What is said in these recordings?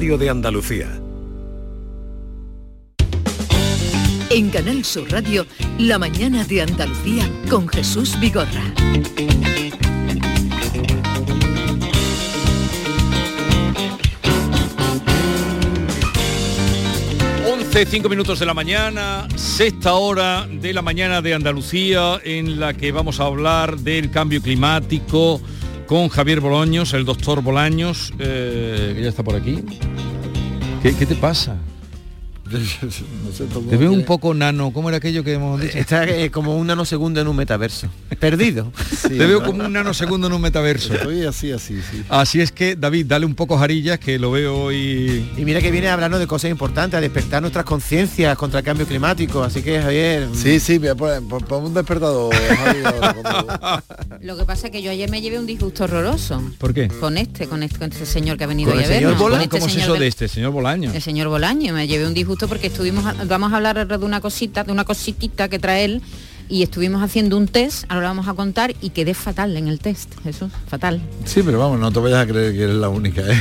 de Andalucía. En Canal Sur Radio, La mañana de Andalucía con Jesús Vigorra. cinco minutos de la mañana, sexta hora de la mañana de Andalucía, en la que vamos a hablar del cambio climático con Javier Bolaños, el doctor Bolaños, eh, que ya está por aquí. ¿Qué, qué te pasa? Te veo un poco nano, ¿cómo era aquello que hemos dicho? Está eh, como un nanosegundo en un metaverso. Perdido. Te veo como un nanosegundo en un metaverso. Estoy así, así, sí. Así es que, David, dale un poco jarillas, que lo veo hoy... Y mira que viene hablando de cosas importantes, a despertar nuestras conciencias contra el cambio climático. Así que, Javier... Sí, sí, mira, por, por- por un despertador. Javier, Lo que pasa es que yo ayer me llevé un disgusto horroroso. ¿Por qué? Con este, con este, con este señor que ha venido ¿Con a señor vernos. Bolaño? con ¿Cómo es señor eso de este, señor Bolaño? El señor Bolaño, me llevé un disgusto porque estuvimos, vamos a hablar de una cosita, de una cositita que trae él y estuvimos haciendo un test, ahora lo vamos a contar y quedé fatal en el test, Jesús, fatal. Sí, pero vamos, no te vayas a creer que eres la única, ¿eh?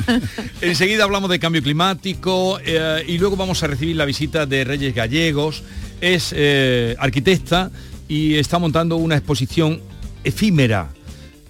Enseguida hablamos de cambio climático eh, y luego vamos a recibir la visita de Reyes Gallegos. Es eh, arquitecta y está montando una exposición efímera.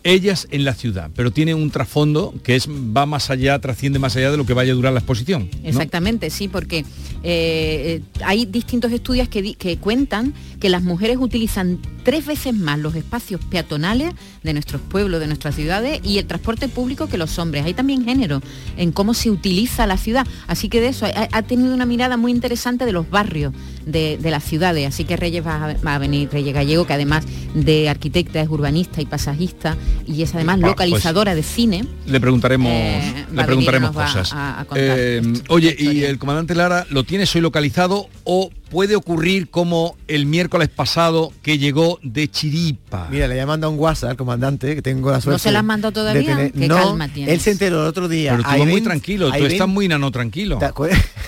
Ellas en la ciudad, pero tiene un trasfondo que es va más allá, trasciende más allá de lo que vaya a durar la exposición. Exactamente, sí, porque eh, eh, hay distintos estudios que, que cuentan que las mujeres utilizan tres veces más los espacios peatonales de nuestros pueblos, de nuestras ciudades y el transporte público que los hombres. Hay también género en cómo se utiliza la ciudad. Así que de eso ha, tenido una mirada muy interesante de los barrios de, de las ciudades. Así que Reyes va va a venir, Reyes Gallego, que además de arquitecta es urbanista y pasajista y es además Ah, pues, localizadora de cine. Le preguntaremos, Eh, le preguntaremos cosas. a- a contar Eh, oye, ¿y el comandante Lara lo tienes hoy localizado o puede ocurrir como el miércoles pasado que llegó de Chiripa? Mira, le he mandado un WhatsApp al comandante, que tengo la suerte. se la has mandado de todavía? tener- Qué no, calma tienes. él se enteró el otro día. Pero tú vas muy tranquilo, tú estás muy nano tranquilo.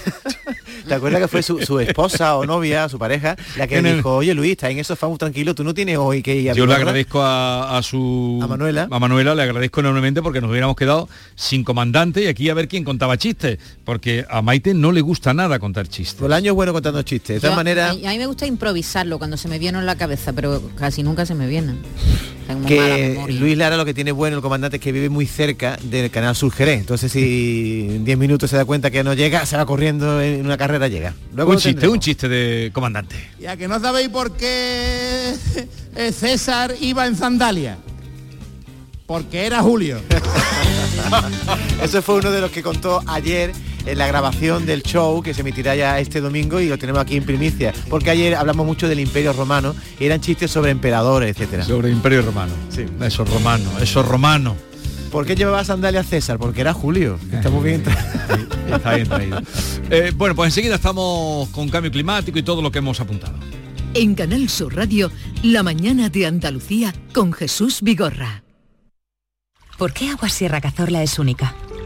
¿Te acuerdas? ¿Te acuerdas que fue su, su esposa o novia, su pareja, la que dijo, oye Luis, está en eso muy tranquilo, tú no tienes hoy que ir a Yo le Vigorra"? agradezco a, a su A Manuela. a Manuela, le agradezco enormemente porque nos hubiéramos quedado sin comandante y aquí a ver quién contaba chistes, porque a Maite no le gusta nada contar chistes. Todo el año es bueno contando chistes. De todas maneras, a, a mí me gusta improvisarlo cuando se me viene en la cabeza, pero casi nunca se me viene. Que. Luis Lara lo que tiene bueno el comandante es que vive muy cerca del canal Sur Jerez. Entonces si en 10 minutos se da cuenta que no llega, se va corriendo en una carrera, llega. Luego un chiste, un chiste de comandante. Ya que no sabéis por qué eh, César iba en sandalia. Porque era Julio. Eso fue uno de los que contó ayer en la grabación del show que se emitirá ya este domingo y lo tenemos aquí en primicia. Porque ayer hablamos mucho del Imperio Romano y eran chistes sobre emperadores, etcétera. Sobre el Imperio Romano. Sí. Eso es romano, eso es romano. ¿Por qué llevaba sandalias César? Porque era Julio. Está muy bien. tra- Está bien traído. Eh, bueno, pues enseguida estamos con cambio climático y todo lo que hemos apuntado. En Canal Sur Radio, La mañana de Andalucía con Jesús Vigorra. ¿Por qué Agua Sierra Cazorla es única?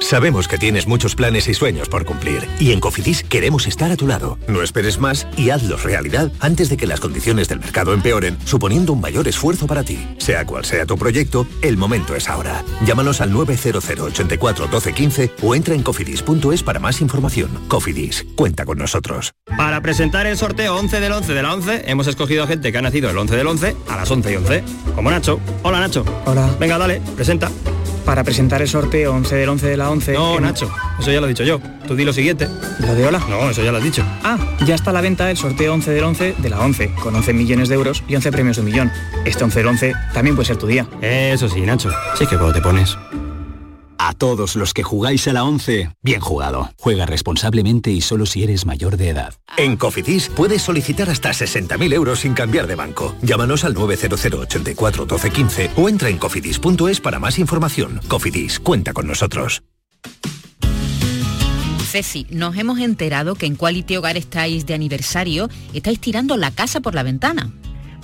Sabemos que tienes muchos planes y sueños por cumplir y en Cofidis queremos estar a tu lado. No esperes más y hazlos realidad antes de que las condiciones del mercado empeoren, suponiendo un mayor esfuerzo para ti. Sea cual sea tu proyecto, el momento es ahora. Llámanos al 900 84 12 15 o entra en cofidis.es para más información. Cofidis, cuenta con nosotros. Para presentar el sorteo 11 del 11 de la 11, hemos escogido a gente que ha nacido el 11 del 11 a las 11 y 11. Como Nacho. Hola, Nacho. Hola. Venga, dale, presenta. Para presentar el sorteo 11 del 11 de la 11... No, hemos- Nacho, eso ya lo he dicho yo. Tú di lo siguiente. ¿Lo de hola? No, eso ya lo has dicho. Ah, ya está a la venta el sorteo 11 del 11 de la 11, con 11 millones de euros y 11 premios de un millón. Este 11 del 11 también puede ser tu día. Eso sí, Nacho. Sí que cuando te pones. A todos los que jugáis a la 11, bien jugado. Juega responsablemente y solo si eres mayor de edad. En Cofidis puedes solicitar hasta 60.000 euros sin cambiar de banco. Llámanos al 900 84 12 15 o entra en cofidis.es para más información. Cofidis, cuenta con nosotros. Ceci, nos hemos enterado que en Quality Hogar estáis de aniversario, estáis tirando la casa por la ventana.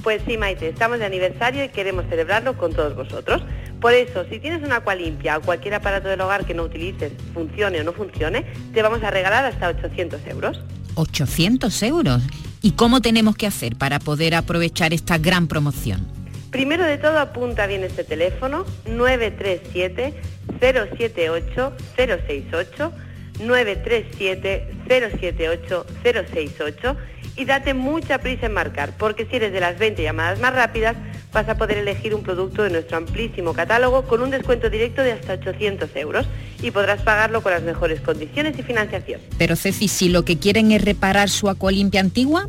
Pues sí, Maite, estamos de aniversario y queremos celebrarlo con todos vosotros. Por eso, si tienes una limpia o cualquier aparato del hogar que no utilices, funcione o no funcione, te vamos a regalar hasta 800 euros. 800 euros. ¿Y cómo tenemos que hacer para poder aprovechar esta gran promoción? Primero de todo, apunta bien este teléfono, 937-078-068, 937-078-068 y date mucha prisa en marcar, porque si eres de las 20 llamadas más rápidas, vas a poder elegir un producto de nuestro amplísimo catálogo con un descuento directo de hasta 800 euros y podrás pagarlo con las mejores condiciones y financiación. Pero Ceci, si lo que quieren es reparar su acualimpia antigua...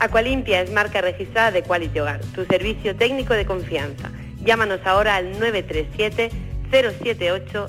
Aqualimpia es marca registrada de Quality Hogar, tu servicio técnico de confianza. Llámanos ahora al 937 078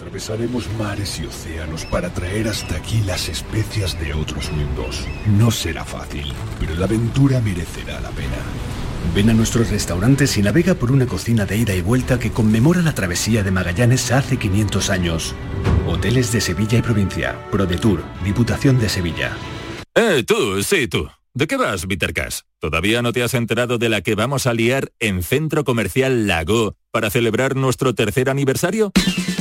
Atravesaremos mares y océanos para traer hasta aquí las especias de otros mundos. No será fácil, pero la aventura merecerá la pena. Ven a nuestros restaurantes y navega por una cocina de ida y vuelta que conmemora la travesía de Magallanes hace 500 años. Hoteles de Sevilla y provincia. ProDetour, Diputación de Sevilla. Eh, tú, sí, tú. ¿De qué vas, Vitercas? ¿Todavía no te has enterado de la que vamos a liar en Centro Comercial Lago para celebrar nuestro tercer aniversario?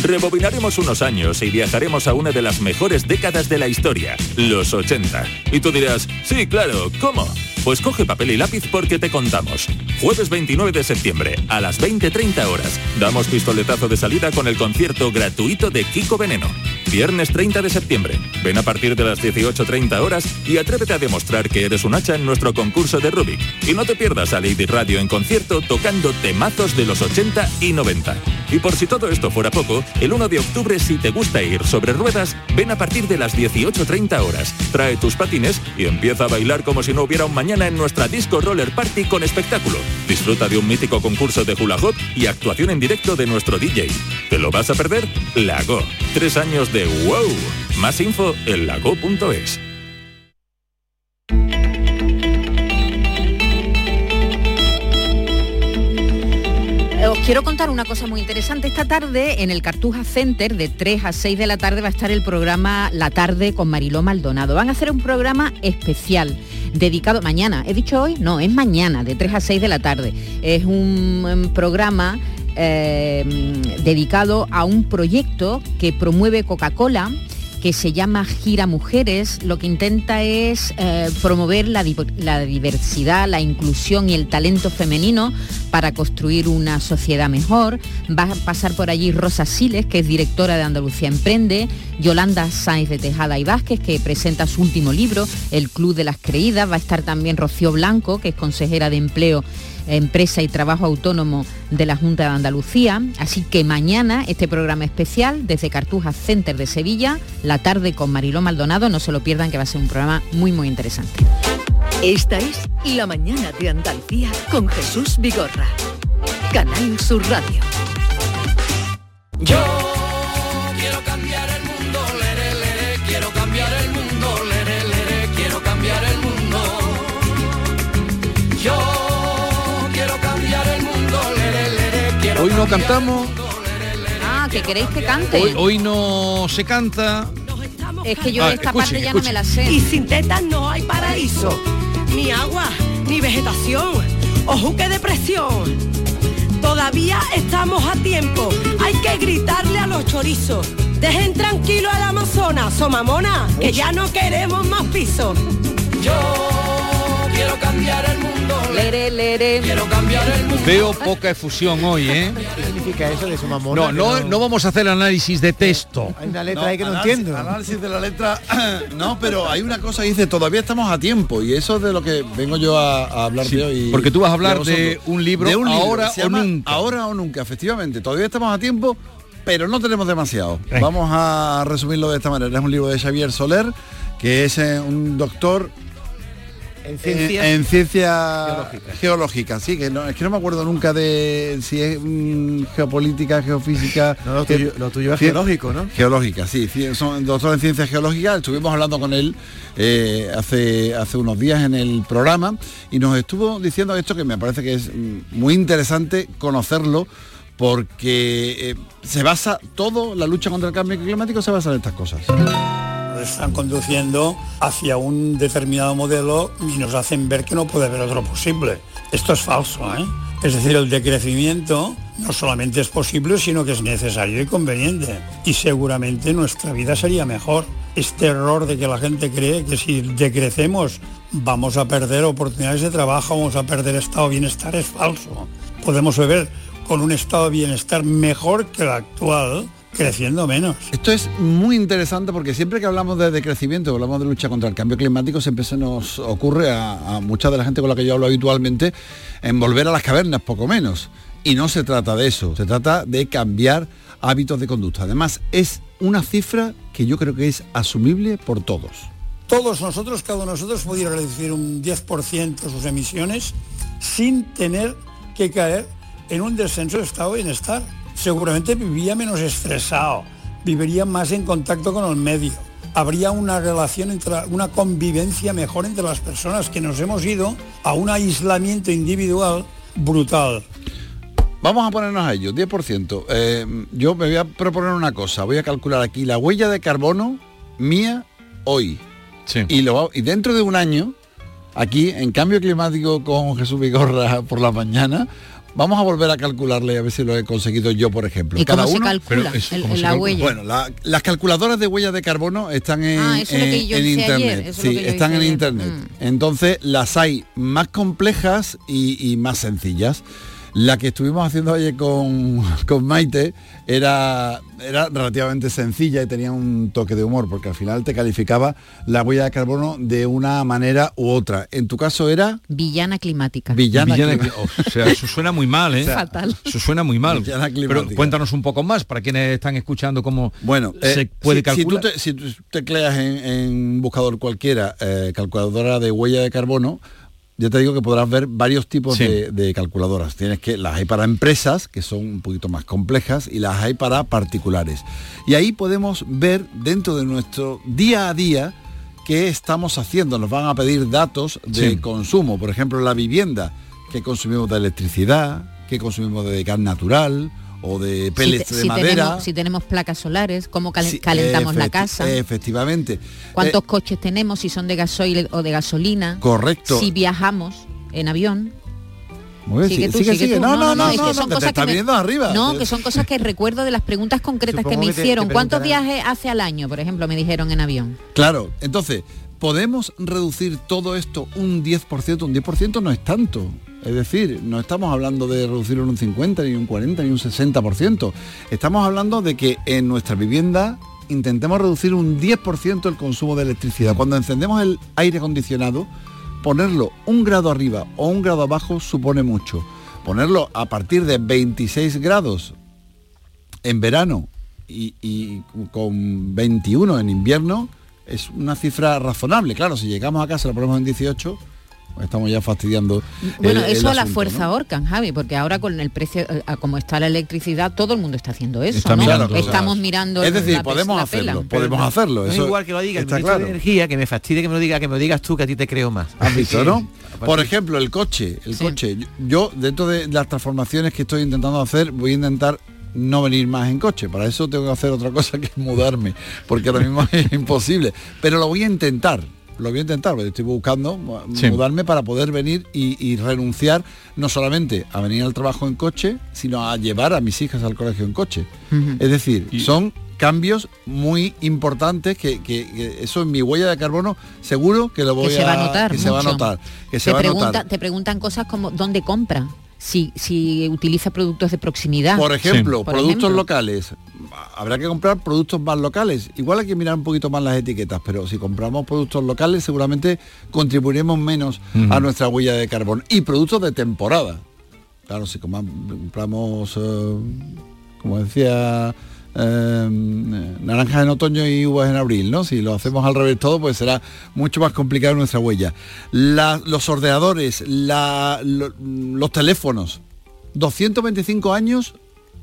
Rebobinaremos unos años y viajaremos a una de las mejores décadas de la historia, los 80. Y tú dirás, sí, claro, ¿cómo? Pues coge papel y lápiz porque te contamos. Jueves 29 de septiembre, a las 20.30 horas, damos pistoletazo de salida con el concierto gratuito de Kiko Veneno. Viernes 30 de septiembre, ven a partir de las 18.30 horas y atrévete a demostrar que eres un hacha en nuestro concurso de Rubik. Y no te pierdas a Lady Radio en concierto tocando temazos de los 80 y 90. Y por si todo esto fuera poco, el 1 de octubre si te gusta ir sobre ruedas, ven a partir de las 18.30 horas. Trae tus patines y empieza a bailar como si no hubiera un mañana en nuestra disco roller party con espectáculo. Disfruta de un mítico concurso de hula hoop y actuación en directo de nuestro DJ. ¿Te lo vas a perder? Lago. Tres años de wow. Más info en lago.es. quiero contar una cosa muy interesante. Esta tarde en el Cartuja Center de 3 a 6 de la tarde va a estar el programa La Tarde con Mariló Maldonado. Van a hacer un programa especial dedicado mañana. ¿He dicho hoy? No, es mañana, de 3 a 6 de la tarde. Es un, programa eh, dedicado a un proyecto que promueve Coca-Cola que se llama Gira Mujeres, lo que intenta es eh, promover la, la, diversidad, la inclusión y el talento femenino para construir una sociedad mejor. Va a pasar por allí Rosa Siles, que es directora de Andalucía Emprende, Yolanda Sáenz de Tejada y Vázquez, que presenta su último libro, El Club de las Creídas. Va a estar también Rocío Blanco, que es consejera de Empleo Empresa y Trabajo Autónomo de la Junta de Andalucía. Así que mañana este programa especial desde Cartuja Center de Sevilla, la tarde con Mariló Maldonado, no se lo pierdan que va a ser un programa muy muy interesante. Esta es La Mañana de Andalucía con Jesús Vigorra. Canal Sur Radio. Yo cantamos. Ah, que queréis que cante. Hoy, hoy no se canta. Es que yo ah, esta escuchen, parte ya escuchen. no me la sé. Y sin tetas no hay paraíso, ni agua, ni vegetación, ojo que depresión. Todavía estamos a tiempo, hay que gritarle a los chorizos. Dejen tranquilo al Amazonas, somamona, que ya no queremos más pisos. Yo quiero cambiar el mundo, Lere, lere. Quiero cambiar el mundo. Veo poca efusión hoy, ¿eh? ¿Qué significa eso de su mamona? No, no, no vamos a hacer análisis de texto. Hay una letra ahí que no análisis- entiendo. Análisis de la letra, no, pero hay una cosa que dice, todavía estamos a tiempo, y eso es de lo que vengo yo a, a hablar Sí, de hoy. porque tú vas a hablar de un libro, De un libro, Ahora o Nunca. Ahora o nunca, efectivamente. Todavía estamos a tiempo, pero no tenemos demasiado. Vamos a resumirlo de esta manera. Es un libro de Xavier Soler, que es eh, un doctor En en, ciencias en ciencia geológicas. geológica, sí, que no, es que no me acuerdo nunca de si es mm, geopolítica, geofísica. No, lo tuyo- lo tuyo es ge- geológico, ¿no? Geológica, sí, son doctor en ciencias geológicas, estuvimos hablando con él eh, hace, hace unos días en el programa y nos estuvo diciendo esto que me parece que es mm, muy interesante conocerlo porque eh, se basa todo, la lucha contra el cambio climático se basa en estas cosas. Están conduciendo hacia un determinado modelo y nos hacen ver que no puede haber otro posible. Esto es falso, ¿eh? Es decir, el decrecimiento no solamente es posible, sino que es necesario y conveniente. Y seguramente nuestra vida sería mejor. Este error de que la gente cree que si decrecemos vamos a perder oportunidades de trabajo, vamos a perder estado de bienestar es falso. Podemos beber con un estado de bienestar mejor que el actual, creciendo menos. Esto es muy interesante porque siempre que hablamos de decrecimiento, hablamos de lucha contra el cambio climático, siempre se nos ocurre a, a mucha de la gente con la que yo hablo habitualmente en volver a las cavernas, poco menos. Y no se trata de eso, se trata de cambiar hábitos de conducta. Además, es una cifra que yo creo que es asumible por todos. todos nosotros, cada uno de nosotros pudiera reducir un 10% sus emisiones sin tener que caer en un descenso de estado de bienestar. Seguramente viviría menos estresado, viviría más en contacto con el medio. Habría una relación entre una convivencia mejor entre las personas que nos hemos ido a un aislamiento individual brutal. Vamos a ponernos a ello, 10%. Eh, yo me voy a proponer una cosa, voy a calcular aquí la huella de carbono mía hoy. Y, lo, y dentro de un año, aquí en Cambio Climático con Jesús Vigorra por la mañana, vamos a volver a calcularle a ver si lo he conseguido yo, por ejemplo. ¿Y cómo Cada se uno- calcula el- ¿cómo se la calcula? huella? Bueno, la- las calculadoras de huella de carbono están en, Ah, eso es lo que en- yo en hice internet. ayer, eso es lo sí, que yo están hice en ayer. internet. Mm. Entonces las hay más complejas y, y más sencillas. La que estuvimos haciendo ayer con, con Maite era, era relativamente sencilla y tenía un toque de humor, porque al final te calificaba la huella de carbono de una manera u otra. En tu caso era Villana climática. villana. Cli- o sea, eso suena muy mal, ¿eh? O sea, Fatal. Eso suena muy mal. Villana Pero cuéntanos un poco más para quienes están escuchando cómo Bueno, se eh, puede si, si tú calcular. te, si tú tecleas en, en un buscador cualquiera eh, calculadora de huella de carbono, ya te digo que podrás ver varios tipos Sí. de, de calculadoras. Tienes que las hay para empresas, que son un poquito más complejas, y las hay para particulares. Y ahí podemos ver dentro de nuestro día a día qué estamos haciendo. Nos van a pedir datos de Sí. consumo, por ejemplo, la vivienda, que consumimos de electricidad, que consumimos de gas natural o de Si, pellets te- de si madera. tenemos, si tenemos placas solares, cómo calen- calentamos la casa, Efectivamente. cuántos Eh, coches tenemos, si son de gasoil o de gasolina, Correcto. si viajamos en avión. muy Sigue sigue, tú, sigue, sigue sigue. tú. No, no, no, es no, que son cosas que me- viniendo arriba. No, que son cosas que recuerdo de las preguntas concretas que me que te- hicieron. te ¿Cuántos viajes hace al año, por ejemplo, me dijeron en avión? Claro, entonces, ¿podemos reducir todo esto un 10%? Un 10% no es tanto. Es decir, no estamos hablando de reducirlo en un 50, ni un 40, ni un 60%. Estamos hablando de que en nuestra vivienda intentemos reducir un 10% el consumo de electricidad. Cuando encendemos el aire acondicionado, ponerlo un grado arriba o un grado abajo supone mucho. Ponerlo a partir de 26 grados en verano y, y con 21 en invierno es una cifra razonable. Claro, si llegamos a casa lo ponemos en 18, pues estamos ya fastidiando. Bueno, el- el eso a la fuerza ¿no? ahorcan, Javi, porque ahora con el precio, eh, a como está la electricidad, todo el mundo está haciendo eso, Está ¿no? mirando, Estamos claro. mirando Es decir, la podemos la hacerlo, pela. podemos hacerlo. No es igual que lo diga el está ministro claro. de Energía, que me fastidie que me lo diga, que me lo digas tú, que a ti te creo más. ¿Has visto, no? Aparte- Por ejemplo, el coche, el coche. Yo- Yo, dentro de las transformaciones que estoy intentando hacer, voy a intentar no venir más en coche. Para eso tengo que hacer otra cosa que es mudarme, porque ahora mismo es imposible. Pero lo voy a intentar. Lo voy a intentar, porque estoy buscando Sí. mudarme para poder venir y, y renunciar no solamente a venir al trabajo en coche, sino a llevar a mis hijas al colegio en coche. Es decir, son cambios muy importantes que, que- que eso en mi huella de carbono seguro que lo voy que se va a notar que se va a notar que se te, va a pregunta- notar te preguntan cosas como dónde compra si, si utiliza productos de proximidad. Por ejemplo Por productos ejemplo. locales. Habrá que comprar productos más locales. Igual hay que mirar un poquito más las etiquetas pero si compramos productos locales seguramente contribuiremos menos a nuestra huella de carbono y productos de temporada. Claro si compramos eh, como decía eh, naranjas en otoño y uvas en abril, ¿no? Si lo hacemos al revés todo, pues será mucho más complicado nuestra huella. La- los ordenadores, los teléfonos, 225 años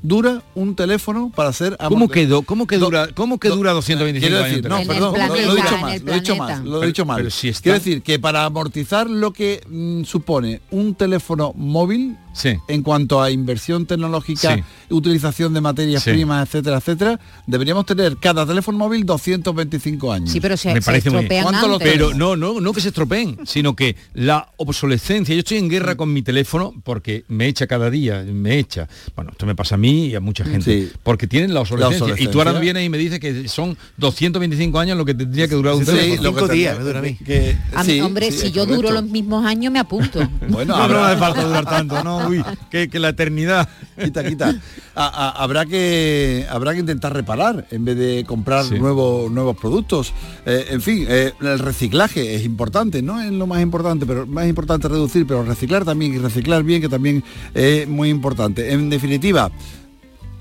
dura un teléfono para ser ¿Cómo que, do- cómo que dura, cómo que dura 225 Quiero años? decir, no, perdón, lo- lo, he dicho el lo he dicho más, lo he dicho mal. pero si está- Quiero decir que para amortizar lo que mm, supone un teléfono móvil Sí. en cuanto a inversión tecnológica, Sí. utilización de materias Sí. primas, etcétera, etcétera, deberíamos tener cada teléfono móvil 225 años. sí pero se, me se parece muy bien. estropean ¿Cuánto lo antes. Pero no, no, no que se estropeen, sino que la obsolescencia, yo estoy en guerra con mi teléfono porque me echa cada día, me echa. Bueno, esto me pasa a mí y a mucha gente, Sí. porque tienen la obsolescencia. Y tú ahora vienes y me dices que son 225 años lo que tendría que durar un Sí, teléfono. lo que Cinco tendría- días me dura a mí. que- A mí, sí, hombre, sí, si yo duro los mismos años me apunto Bueno, No, no habrá- me hace falta durar tanto, no, uy, que, que la eternidad. quita, quita. A- a- habrá que habrá que intentar reparar en vez de comprar Sí. nuevos nuevos productos. Eh, en fin, eh, el reciclaje es importante, no es lo más importante, pero más importante reducir, pero reciclar también y reciclar bien, que también es muy importante. En definitiva,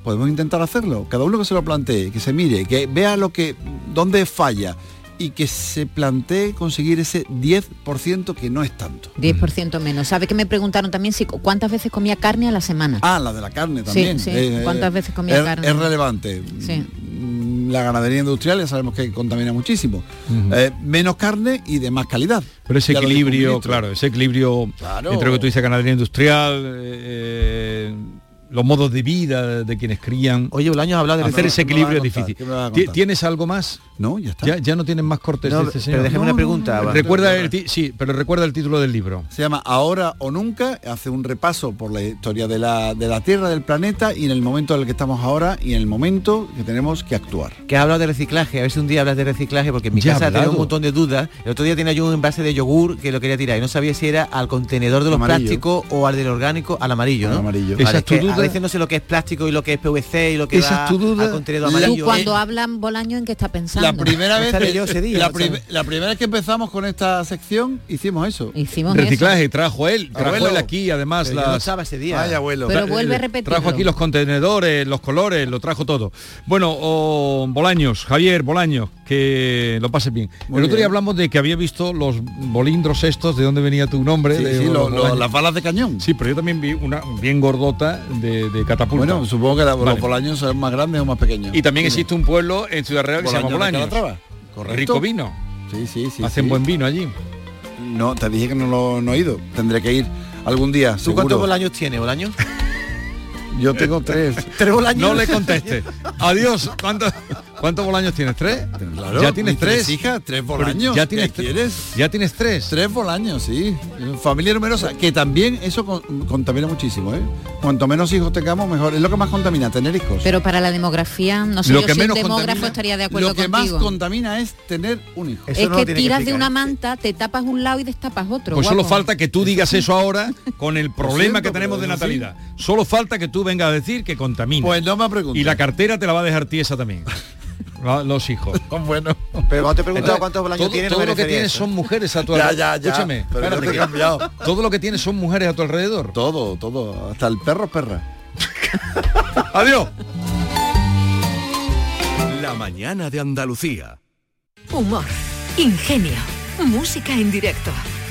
podemos intentar hacerlo. Cada uno que se lo plantee, que se mire, que vea lo que dónde falla y que se plantee conseguir ese 10% que no es tanto. 10% menos sabe que me preguntaron también si cuántas veces comía carne a la semana Ah, la de la carne también. sí. ¿Cuántas veces comía es, carne? Es relevante. Sí. Mm, La ganadería industrial ya sabemos que contamina muchísimo. Eh, menos carne y de más calidad. Pero ese equilibrio, claro, ese equilibrio Claro. entre lo que tú dices ganadería industrial, eh, los modos de vida de quienes crían. Oye, Bolaños habla de Hacer ese ¿qué me vas a equilibrio es difícil. ¿Tienes algo más? No, ya está. Ya, ya no tienen más cortes No, de este señor. pero déjame una pregunta. Recuerda el sí, pero recuerda el título del libro. Se llama Ahora o Nunca, hace un repaso por la historia de la, de la Tierra, del planeta y en el momento en el que estamos ahora y en el momento que tenemos que actuar. que ha hablado de reciclaje, a ver si un día hablas de reciclaje, porque en mi Ya ha casa tenía un montón de dudas. El otro día tenía yo un envase de yogur que lo quería tirar y no sabía si era al contenedor de los Amarillo. plásticos o al del orgánico, al amarillo, ¿no? Al amarillo. Vale, ¿Esa es es que tu duda? A veces no sé lo que es plástico y lo que es PVC y lo que ¿Esa va es tu duda? al Tú cuando Eh, hablan Bolaño en qué está pensando La primera vez que- yo ese día, la, prim- primera vez que empezamos con esta sección hicimos eso. hicimos Reciclaje, trajo él, trajo Abuelo. él aquí además pero yo no las... estaba ese día. Ay, abuelo. Pero vuelve a eh, repetirlo. Trajo aquí los contenedores, los colores, lo trajo todo. Bueno, oh, Bolaños, Javier Bolaños, que lo pases bien. Muy el otro bien. día hablamos de que había visto los bolindros estos, de dónde venía tu nombre. Sí, de sí, los lo- lo- Bolaños. las balas de cañón. Sí, pero yo también vi una bien gordota de, de catapulta. Bueno, supongo que la- Vale. los bolaños son más grandes o más pequeños. y también existe un pueblo en Ciudad Real que se llama Bolaños. Correcto. Rico vino. Sí, sí, sí. Hacen sí. buen vino allí. No, te dije que no lo no he ido. Tendré que ir algún día. ¿Tú seguro. cuántos bolaños tienes, Bolaños? Yo tengo tres. ¿Tres bolaños? No le conteste. Adiós. ¿Cuántos cuántos bolaños tienes? ¿Tres? Claro, ya tienes mis tres. hijas, tres bolaños. Ya ¿Qué tienes tres. quieres? Ya tienes tres. Tres bolaños, sí. Familia numerosa, que también eso con- contamina muchísimo, ¿eh? Cuanto menos hijos tengamos, mejor. Es lo que más contamina, tener hijos. pero para la demografía no sé Lo yo que si un menos demógrafo contamina- estaría de acuerdo lo que contigo más contamina es tener un hijo. Eso es no que tiras de una manta te tapas un lado y destapas otro Pues solo falta que tú digas eso ahora con el problema siento, que tenemos de natalidad. Solo falta que tú vengas a decir que contamina. Pues no me preguntes. y la cartera te la va a dejar tiesa también. La- Los hijos. bueno. Pero te he preguntado cuántos todo, tienes, todo no lo que tienes eso. son mujeres a tu Ya, alrededor. ya, ya. Escúchame, Pero espérate no te he cambiado. todo lo que tienes son mujeres a tu alrededor. Todo, todo. Hasta el perro es perra. Adiós. La mañana de Andalucía. Humor, ingenio, música en directo,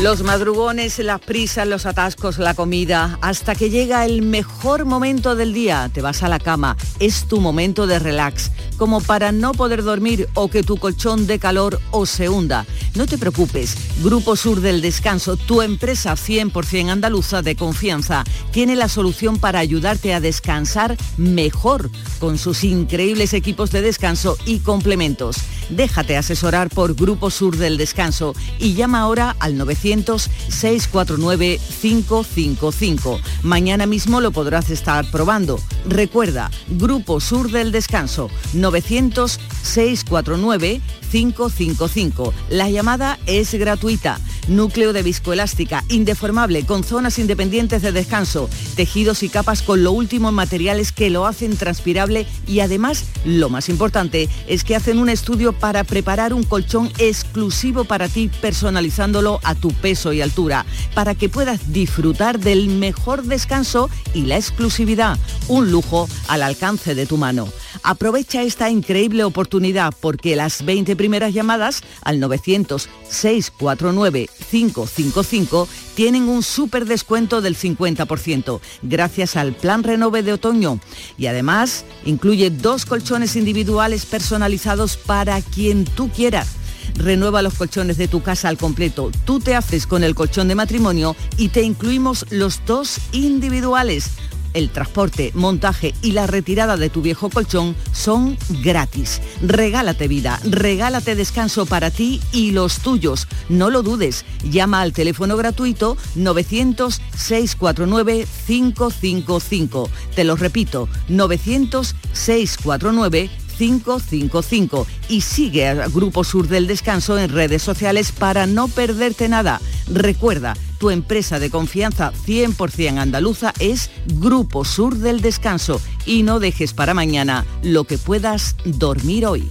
Los madrugones, las prisas, los atascos, la comida, hasta que llega el mejor momento del día, te vas a la cama, es tu momento de relax, como para no poder dormir o que tu colchón de calor o se hunda. No te preocupes, Grupo Sur del Descanso, tu empresa 100% andaluza de confianza, tiene la solución para ayudarte a descansar mejor con sus increíbles equipos de descanso y complementos. Déjate asesorar por Grupo Sur del Descanso y llama ahora al 900-649-555. Mañana mismo lo podrás estar probando. Recuerda, Grupo Sur del Descanso, 900-649-555. La llamada es gratuita. Núcleo de viscoelástica, indeformable, con zonas independientes de descanso, tejidos y capas con lo último en materiales que lo hacen transpirable y además, lo más importante, es que hacen un estudio para preparar un colchón exclusivo para ti, personalizándolo a tu peso y altura, para que puedas disfrutar del mejor descanso y la exclusividad, un lujo al alcance de tu mano. Aprovecha esta increíble oportunidad porque las 20 primeras llamadas al 900-649-555 tienen un súper descuento del 50% gracias al plan Renove de otoño y además incluye dos colchones individuales personalizados para quien tú quieras. Renueva los colchones de tu casa al completo. Tú te haces con el colchón de matrimonio y te incluimos los dos individuales el transporte, montaje y la retirada de tu viejo colchón son gratis. Regálate vida, regálate descanso para ti y los tuyos. No lo dudes, llama al teléfono gratuito 900-649-555. Te lo repito, 900-649-555. 555 y sigue a Grupo Sur del Descanso en redes sociales para no perderte nada. Recuerda, tu empresa de confianza 100% andaluza es Grupo Sur del Descanso y no dejes para mañana lo que puedas dormir hoy.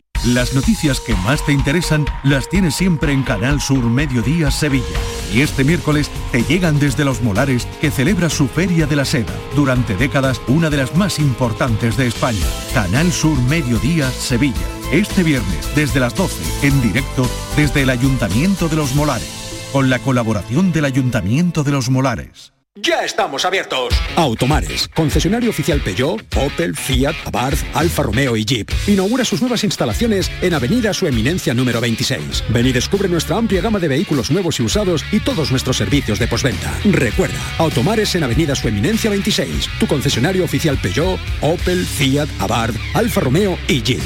Las noticias que más te interesan las tienes siempre en Canal Sur Mediodía Sevilla. Y este miércoles te llegan desde Los Molares, que celebra su Feria de la Seda, durante décadas una de las más importantes de España. Canal Sur Mediodía Sevilla. Este viernes desde las 12, en directo desde el Ayuntamiento de Los Molares, con la colaboración del Ayuntamiento de Los Molares. Ya estamos abiertos. Automares, concesionario oficial Peugeot, Opel, Fiat, Abarth, Alfa Romeo y Jeep. Inaugura sus nuevas instalaciones en Avenida Su Eminencia número 26. Ven y descubre nuestra amplia gama de vehículos nuevos y usados y todos nuestros servicios de postventa. Recuerda, Automares en Avenida Su Eminencia 26. Tu concesionario oficial Peugeot, Opel, Fiat, Abarth, Alfa Romeo y Jeep.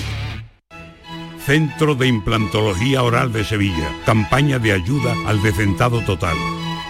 Centro de Implantología Oral de Sevilla. Campaña de ayuda al decentado total.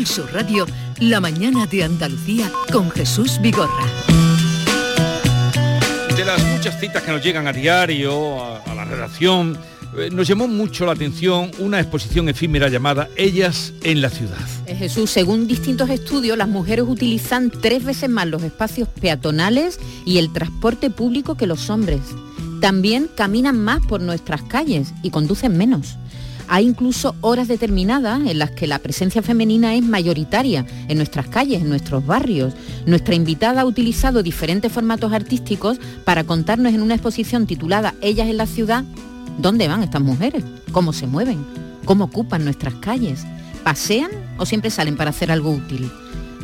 Canal Sur Radio, La mañana de Andalucía con Jesús Vigorra. De las muchas citas que nos llegan a diario, a, a la redacción, eh, nos llamó mucho la atención una exposición efímera llamada Ellas en la ciudad. Eh, Jesús, según distintos estudios, las mujeres utilizan tres veces más los espacios peatonales y el transporte público que los hombres. También caminan más por nuestras calles y conducen menos. Hay incluso horas determinadas en las que la presencia femenina es mayoritaria en nuestras calles, en nuestros barrios. Nuestra invitada ha utilizado diferentes formatos artísticos para contarnos en una exposición titulada Ellas en la ciudad dónde van estas mujeres, cómo se mueven, cómo ocupan nuestras calles, pasean o siempre salen para hacer algo útil.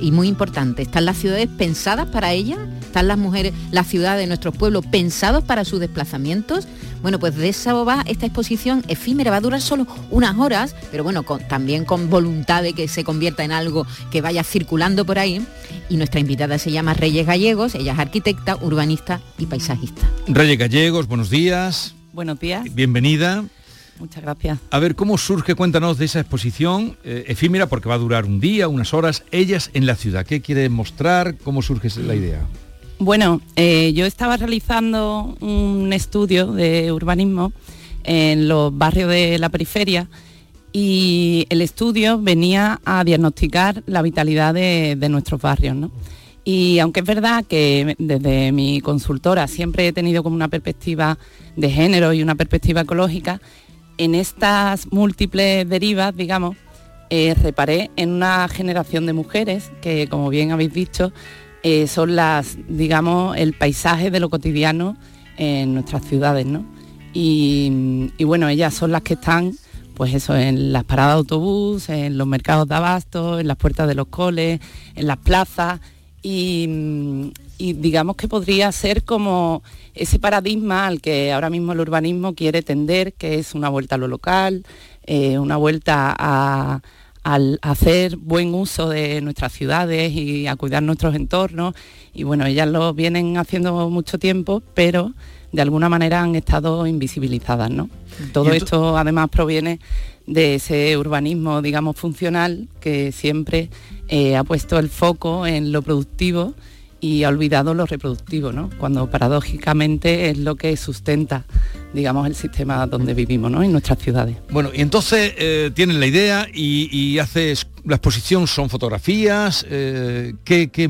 Y muy importante, ¿están las ciudades pensadas para ellas? ¿Están las mujeres, las ciudades de nuestros pueblos pensados para sus desplazamientos? Bueno, pues de eso va esta exposición efímera, va a durar solo unas horas, pero bueno, con- también con voluntad de que se convierta en algo que vaya circulando por ahí. Y nuestra invitada se llama Reyes Gallegos, ella es arquitecta, urbanista y paisajista. Reyes Gallegos, buenos días, Buenos días, bienvenida. muchas gracias. A ver, ¿cómo surge? Cuéntanos de esa exposición eh, efímera, porque va a durar un día, unas horas, Ellas en la ciudad. ¿Qué quiere mostrar? ¿Cómo surge la idea? Bueno, eh, yo estaba realizando un estudio de urbanismo en los barrios de la periferia y el estudio venía a diagnosticar la vitalidad de, nuestros barrios. ¿no? Y aunque es verdad que desde mi consultora siempre he tenido como una perspectiva de género y una perspectiva ecológica, en estas múltiples derivas, digamos, eh, reparé en una generación de mujeres que, como bien habéis dicho, eh, son las, digamos, el paisaje de lo cotidiano en nuestras ciudades, ¿no? Y, y bueno, ellas son las que están, pues eso, en las paradas de autobús, en los mercados de abasto, en las puertas de los coles, en las plazas, y, y digamos que podría ser como ese paradigma al que ahora mismo el urbanismo quiere tender, que es una vuelta a lo local, eh, una vuelta a, al hacer buen uso de nuestras ciudades y a cuidar nuestros entornos. Y bueno, ellas lo vienen haciendo mucho tiempo, pero de alguna manera han estado invisibilizadas, ¿no? Todo esto además proviene de ese urbanismo, digamos, funcional que siempre eh, ha puesto el foco en lo productivo y ha olvidado lo reproductivo, ¿no? Cuando paradójicamente es lo que sustenta, digamos, el sistema donde vivimos, ¿no? En nuestras ciudades. Bueno, y entonces eh, tienen la idea y, y haces la exposición son fotografías. eh, ¿qué, qué,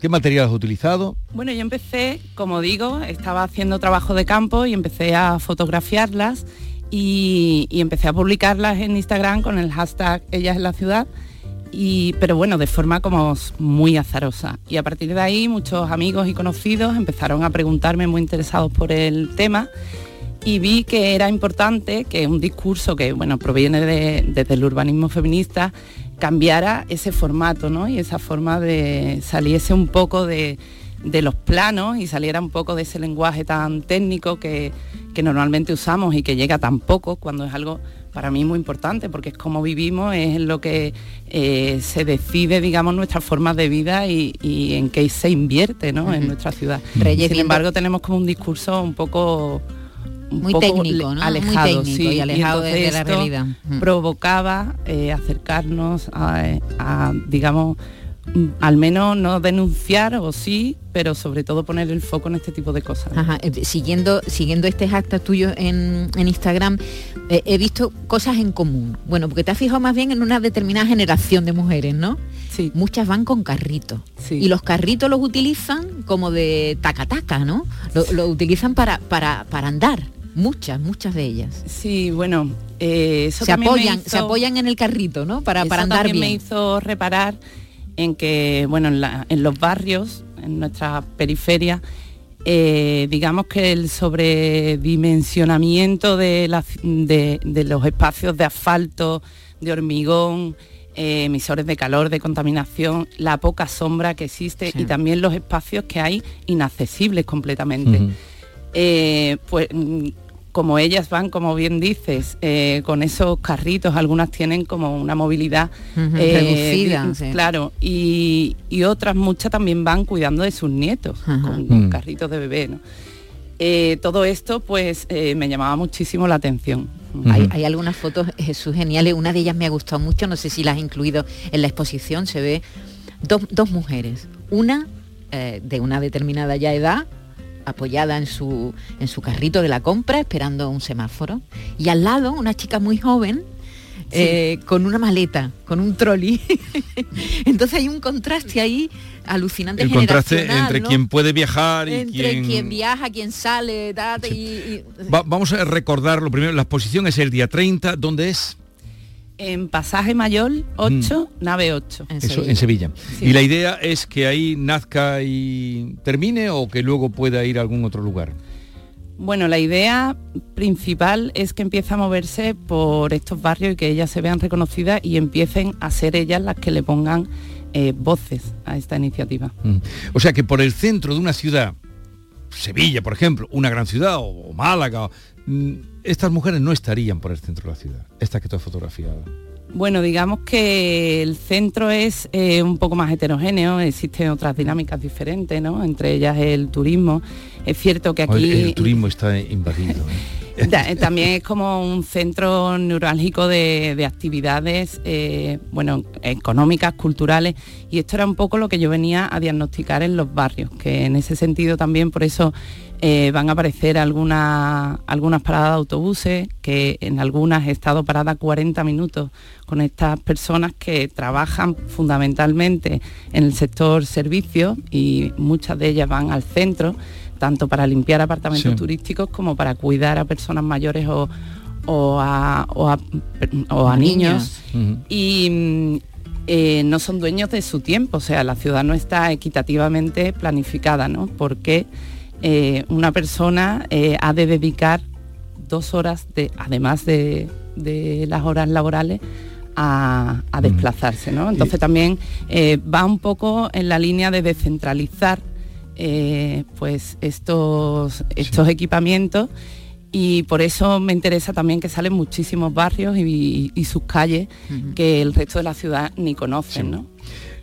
qué material has utilizado? Bueno, yo empecé, como digo, estaba haciendo trabajo de campo y empecé a fotografiarlas y, y empecé a publicarlas en Instagram con el hashtag Ellas en la ciudad. Pero bueno, de forma como muy azarosa. Y a partir de ahí muchos amigos y conocidos empezaron a preguntarme muy interesados por el tema y vi que era importante que un discurso que bueno proviene de- desde el urbanismo feminista cambiara ese formato y esa forma de saliese un poco de, de los planos y saliera un poco de ese lenguaje tan técnico que, que normalmente usamos y que llega tan poco cuando es algo para mí muy importante porque es como vivimos, es en lo que eh, se decide, digamos, nuestras formas de vida y, y en qué se invierte ¿no? en nuestra ciudad. Reyes, Sin embargo, tenemos como un discurso un poco un Muy poco técnico, ¿no? alejado, Muy técnico sí, y alejado de- la realidad. Provocaba eh, acercarnos a, a, digamos, al menos no denunciar o sí, pero sobre todo poner el foco en este tipo de cosas. Ajá, eh, siguiendo, siguiendo este hashtag tuyo en, en Instagram, eh, he visto cosas en común. Bueno, porque te has fijado más bien en una determinada generación de mujeres, ¿no? Sí. Muchas van con carritos. Y los carritos los utilizan como de taca-taca, ¿no? Lo, lo utilizan para, para, para andar. Muchas, muchas de ellas. Sí, bueno, eh, eso se apoyan, hizo- se apoyan en el carrito, ¿no? Para, para andar también bien. me hizo reparar en que, bueno, en, la- en los barrios, en nuestra periferia, eh, digamos que el sobredimensionamiento de, los espacios de asfalto, de hormigón, eh, emisores de calor, de contaminación, la poca sombra que existe y también los espacios que hay inaccesibles completamente. Eh, pues como ellas van, como bien dices, eh, con esos carritos, algunas tienen como una movilidad eh, reducida, sí. claro, y, y otras muchas también van cuidando de sus nietos, con Mm. carritos de bebé, ¿no? Eh, todo esto pues eh, me llamaba muchísimo la atención. Hay, hay algunas fotos, Jesús, geniales. Una de ellas me ha gustado mucho, no sé si las has incluido en la exposición. Se ve dos, dos mujeres. Una eh, de una determinada ya edad, apoyada en su, en su carrito de la compra, esperando un semáforo. Y al lado, una chica muy joven, eh, con una maleta, con un trolley. Entonces hay un contraste ahí alucinante. El contraste entre ¿no? quien puede viajar y entre quien... quien viaja, quien sale, ta, ta, y- y- Va- vamos a recordar lo primero, la exposición es el día 30, ¿dónde es? En Pasaje Mayor 8, nave 8. Eso, en Sevilla. Y la idea es que ahí nazca y termine o que luego pueda ir a algún otro lugar. Bueno, la idea principal es que empiece a moverse por estos barrios y que ellas se vean reconocidas y empiecen a ser ellas las que le pongan eh, voces a esta iniciativa. Mm. O sea que por el centro de una ciudad, Sevilla, por ejemplo, una gran ciudad, o, o Málaga, mm, estas mujeres no estarían por el centro de la ciudad, estas que tú has fotografiado. Bueno, digamos que el centro es eh, un poco más heterogéneo, existen otras dinámicas diferentes, ¿no? Entre ellas el turismo. Es cierto que aquí el turismo está invadido. ¿eh? Eh, También es como un centro neurálgico de, de actividades, eh, bueno, económicas, culturales, y esto era un poco lo que yo venía a diagnosticar en los barrios, que en ese sentido también por eso eh, van a aparecer algunas, algunas paradas de autobuses, que en algunas he estado parada 40 minutos con estas personas que trabajan fundamentalmente en el sector servicios y muchas de ellas van al centro, tanto para limpiar apartamentos Sí. turísticos como para cuidar a personas mayores o, o a, o a- o a niños. Y mm, eh, no son dueños de su tiempo, o sea, la ciudad no está equitativamente planificada, ¿no? Porque eh, una persona eh, ha de dedicar dos horas, de, además de, de las horas laborales, a, a desplazarse, ¿no? Entonces también eh, va un poco en la línea de descentralizar pues estos, estos equipamientos. Y por eso me interesa también que salen muchísimos barrios y, y sus calles que el resto de la ciudad ni conocen, ¿no?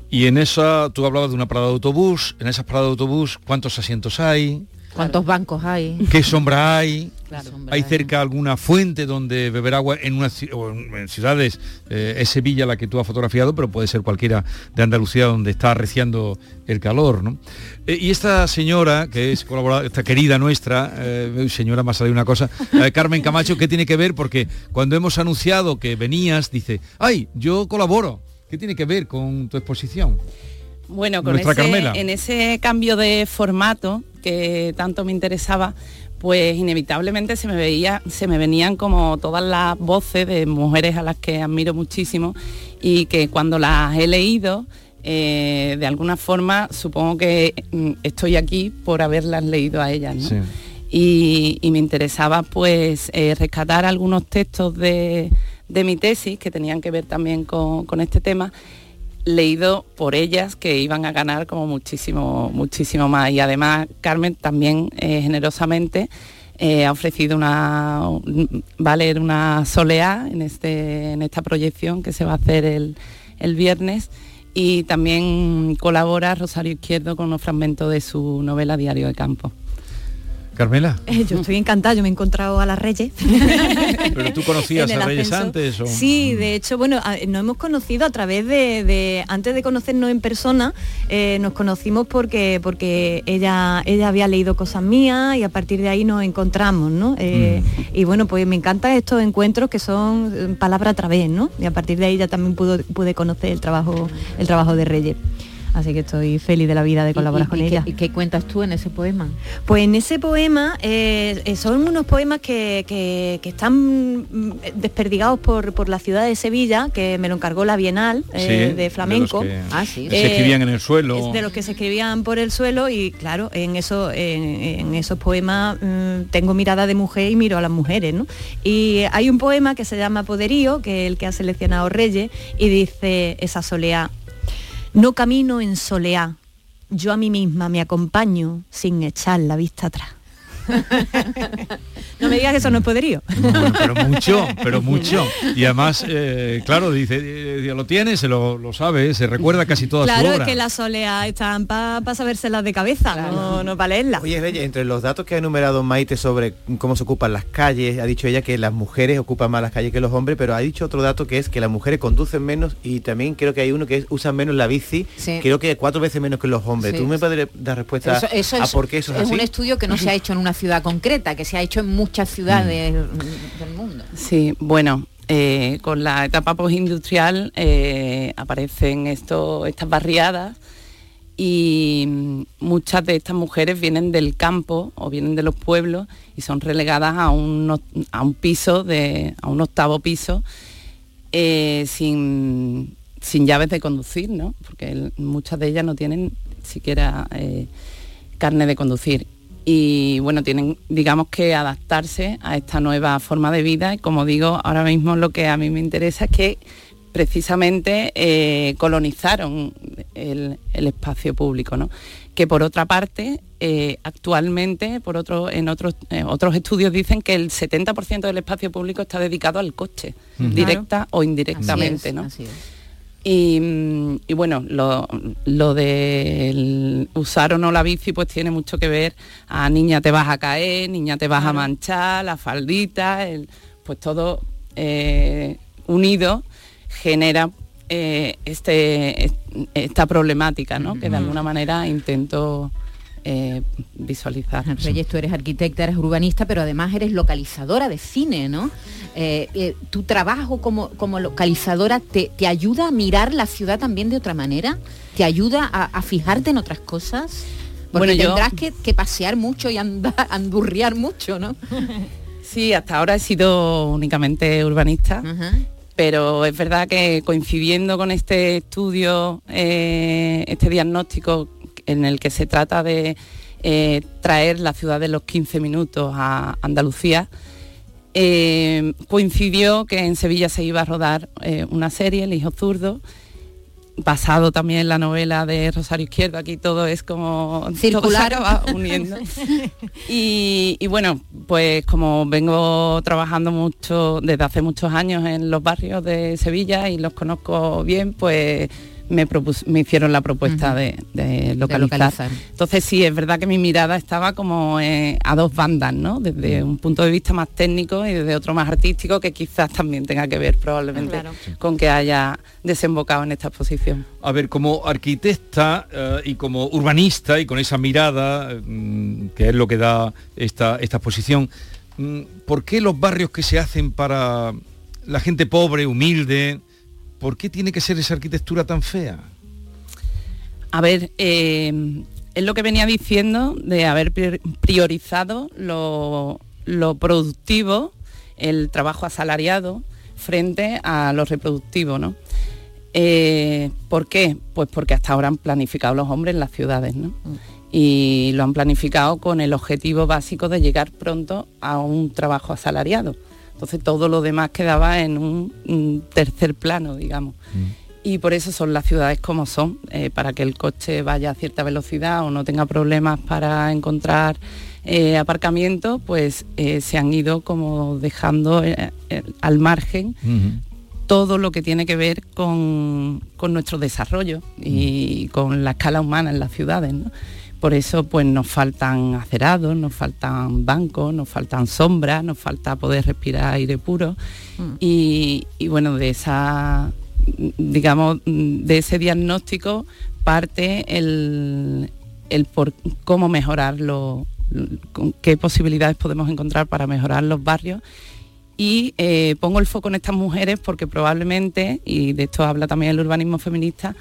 Y en esa, tú hablabas de una parada de autobús, en esas paradas de autobús, ¿cuántos asientos hay? ¿Cuántos bancos hay? ¿Qué sombra hay? Claro. ¿Hay cerca alguna fuente donde beber agua en, una, ci- o en- en ciudades? eh, es Sevilla la que tú has fotografiado, pero puede ser cualquiera de Andalucía donde está arreciando el calor, ¿no? Eh, y esta señora, que es colaboradora, esta querida nuestra, eh, señora, más de una cosa, eh, Carmen Camacho, ¿qué tiene que ver? Porque cuando hemos anunciado que venías, dice, ay, yo colaboro. ¿Qué tiene que ver con tu exposición? Bueno, con Nuestra ese, Carmela. en ese cambio de formato que tanto me interesaba, pues inevitablemente se me veía, se me venían como todas las voces de mujeres a las que admiro muchísimo y que cuando las he leído, eh, de alguna forma supongo que mm, estoy aquí por haberlas leído a ellas. ¿no? y, y me interesaba pues eh, rescatar algunos textos de, de mi tesis que tenían que ver también con, con este tema leído por ellas que iban a ganar como muchísimo muchísimo más y además Carmen también eh, generosamente eh, ha ofrecido una va a leer una soleá en este en esta proyección que se va a hacer el, el viernes y también colabora Rosario Izquierdo con unos fragmentos de su novela Diario de Campo. Carmela, Eh, Yo estoy encantada, yo me he encontrado a las Reyes. ¿pero tú conocías a Reyes antes? O? Sí, de hecho, bueno, a- nos hemos conocido a través de, de- antes de conocernos en persona, eh, nos conocimos porque porque ella ella había leído cosas mías y a partir de ahí nos encontramos, ¿no? Eh, Y bueno, pues me encantan estos encuentros que son palabra a través, ¿no? Y a partir de ahí ya también pudo, pude conocer el trabajo el trabajo de Reyes. Así que estoy feliz de la vida de colaborar ¿Y- con y qué- ella. ¿Y qué cuentas tú en ese poema? Pues en ese poema eh, eh, son unos poemas que, que- que están mm, desperdigados por, por la ciudad de Sevilla, que me lo encargó la Bienal eh, Sí, de flamenco. los que Ah, sí. Se escribían en el suelo. Es de los que se escribían por el suelo y claro, en, eso, en, en esos poemas mm, tengo mirada de mujer y miro a las mujeres, ¿no? Y hay un poema que se llama Poderío, que es el que ha seleccionado Reyes, y dice esa soleá, no camino en soleá, yo a mí misma me acompaño sin echar la vista atrás. No me digas que eso no es poderío. Pero mucho, pero mucho. Y además, eh, claro, dice, eh, lo tiene, se lo, lo sabe, se recuerda casi toda Claro, su es obra. que las soleas están para sabérselas de cabeza, no, no para leerlas. Oye, Reyes, entre los datos que ha enumerado Maite sobre cómo se ocupan las calles, ha dicho ella que las mujeres ocupan más las calles que los hombres, pero ha dicho otro dato que es que las mujeres conducen menos y también creo que hay uno que es usan menos la bici, Sí. creo que cuatro veces menos que los hombres. Sí. ¿Tú me podrías dar respuesta Eso, eso a es, por qué eso es, es así? un estudio que no se ha hecho en una ciudad concreta, que se ha hecho en muchas ciudades Mm. del mundo. Sí, bueno, eh, con la etapa postindustrial eh, aparecen esto, estas barriadas y muchas de estas mujeres vienen del campo o vienen de los pueblos y son relegadas a un, a un piso, de, a un octavo piso, eh, sin, sin llaves de conducir, ¿no? Porque muchas de ellas no tienen siquiera carne de conducir. Y bueno, tienen, digamos que adaptarse a esta nueva forma de vida. Y como digo, ahora mismo lo que a mí me interesa es que precisamente eh, colonizaron el, el espacio público, ¿no? Que por otra parte, eh, actualmente, por otro, en otros, eh, otros estudios dicen que el 70% del espacio público está dedicado al coche, directa o indirectamente, ¿no? Y bueno, lo, lo de usar o no la bici pues tiene mucho que ver. A niña te vas a caer, niña te vas a manchar, la faldita, el- pues todo eh, unido genera eh, este, est- esta problemática, ¿no? Que de alguna manera intento eh, visualizar. Reyes, tú eres arquitecta, eres urbanista, pero además eres localizadora de cine, ¿no? Eh, eh, ¿Tu trabajo como, como localizadora te, te ayuda a mirar la ciudad también de otra manera? ¿Te ayuda a, a fijarte en otras cosas? Porque Bueno, yo- tendrás que, que pasear mucho y andar, andurriar mucho, ¿no? Sí, hasta ahora he sido únicamente urbanista, pero es verdad que coincidiendo con este estudio, eh, este diagnóstico en el que se trata de eh, traer la ciudad de los 15 minutos a Andalucía, eh, coincidió que en Sevilla se iba a rodar eh, una serie, El Hijo Zurdo, basado también en la novela de Rosario Izquierdo, aquí todo es como todo Circular. acaba uniendo. Y, y bueno, pues como vengo trabajando mucho desde hace muchos años en los barrios de Sevilla y los conozco bien, pues me, propus- me hicieron la propuesta de, de localizar. localizar. Entonces sí, es verdad que mi mirada estaba como eh, a dos bandas, ¿no? Desde un punto de vista más técnico y desde otro más artístico que quizás también tenga que ver probablemente Claro. con que haya desembocado en esta exposición. A ver, como arquitecta eh, y como urbanista y con esa mirada, mm, que es lo que da esta, esta exposición, mm, ¿por qué los barrios que se hacen para la gente pobre, humilde, por qué tiene que ser esa arquitectura tan fea? A ver, eh, es lo que venía diciendo de haber prior- priorizado lo, lo productivo, el trabajo asalariado, frente a lo reproductivo, ¿no? Eh, ¿Por qué? Pues porque hasta ahora han planificado los hombres en las ciudades, ¿no? Y lo han planificado con el objetivo básico de llegar pronto a un trabajo asalariado. Entonces todo lo demás quedaba en un, un tercer plano, digamos. Y por eso son las ciudades como son, eh, para que el coche vaya a cierta velocidad o no tenga problemas para encontrar eh, aparcamiento, pues eh, se han ido como dejando al margen todo lo que tiene que ver con, con nuestro desarrollo y con la escala humana en las ciudades. ¿no? Por eso pues nos faltan acerados, nos faltan bancos, nos faltan sombras, nos falta poder respirar aire puro. Y, y bueno, de esa, digamos, de ese diagnóstico parte el, el por cómo mejorarlo, qué posibilidades podemos encontrar para mejorar los barrios y eh, pongo el foco en estas mujeres porque probablemente, y de esto habla también el urbanismo feminista,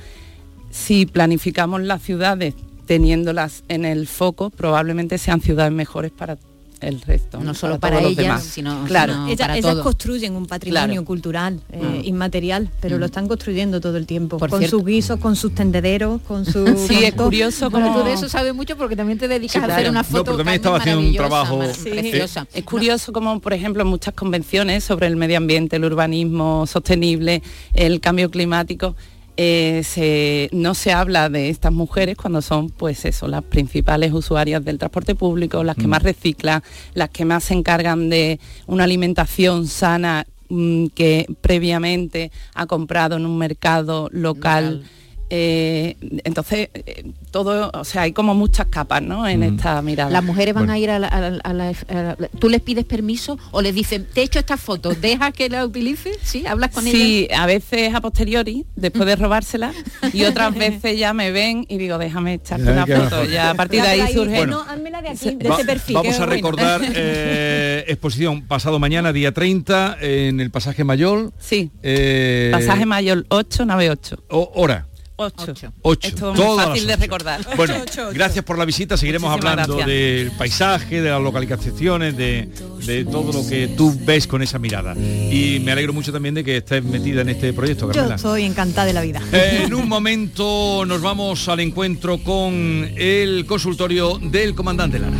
si planificamos las ciudades teniéndolas en el foco, probablemente sean ciudades mejores para el resto. No solo para los ellas, demás. sino- claro. sino para ellas todo. construyen un patrimonio Claro. cultural eh, Mm. inmaterial, pero lo están construyendo todo el tiempo, Por con cierto. sus guisos, con sus tendederos, con sus... Sí, es curioso Pero como- tú de eso sabes mucho porque también te dedicas Sí, a hacer una No, foto pero también estaba haciendo un maravillosa, trabajo, mar- Sí. preciosa. Es curioso como, por ejemplo, en muchas convenciones sobre el medio ambiente, el urbanismo sostenible, el cambio climático, eh, se- no se habla de estas mujeres cuando son pues eso, las principales usuarias del transporte público, las que Mm. más reciclan, las que más se encargan de una alimentación sana mm, que previamente ha comprado en un mercado local. Eh, entonces, eh, todo, o sea, hay como muchas capas, ¿no? En esta mirada. Las mujeres van a ir a la, a la- a la- a la- ¿Tú les pides permiso o les dicen, te he hecho esta foto, deja que la utilice? ¿Sí? ¿Hablas con Sí, ellas? a veces a posteriori, después de robársela, y otras veces ya me ven y digo, déjame echarte una foto. Ya a partir de ahí surge. Bueno. házmela de aquí, de Va- ese perfil. vamos a bueno. recordar eh, exposición pasado mañana, día 30, en el pasaje Mayol. Sí. Eh, Pasaje mayor 8, nave 8. o- hora. 8. 8. Es todo muy fácil de recordar. Bueno, gracias por la visita. Seguiremos Muchísimas hablando gracias. del paisaje, de las localizaciones, de, de todo lo que tú ves con esa mirada. Y me alegro mucho también de que estés metida en este proyecto, Yo Carmela. estoy encantada de la vida. En un momento nos vamos al encuentro con el consultorio del comandante Lara.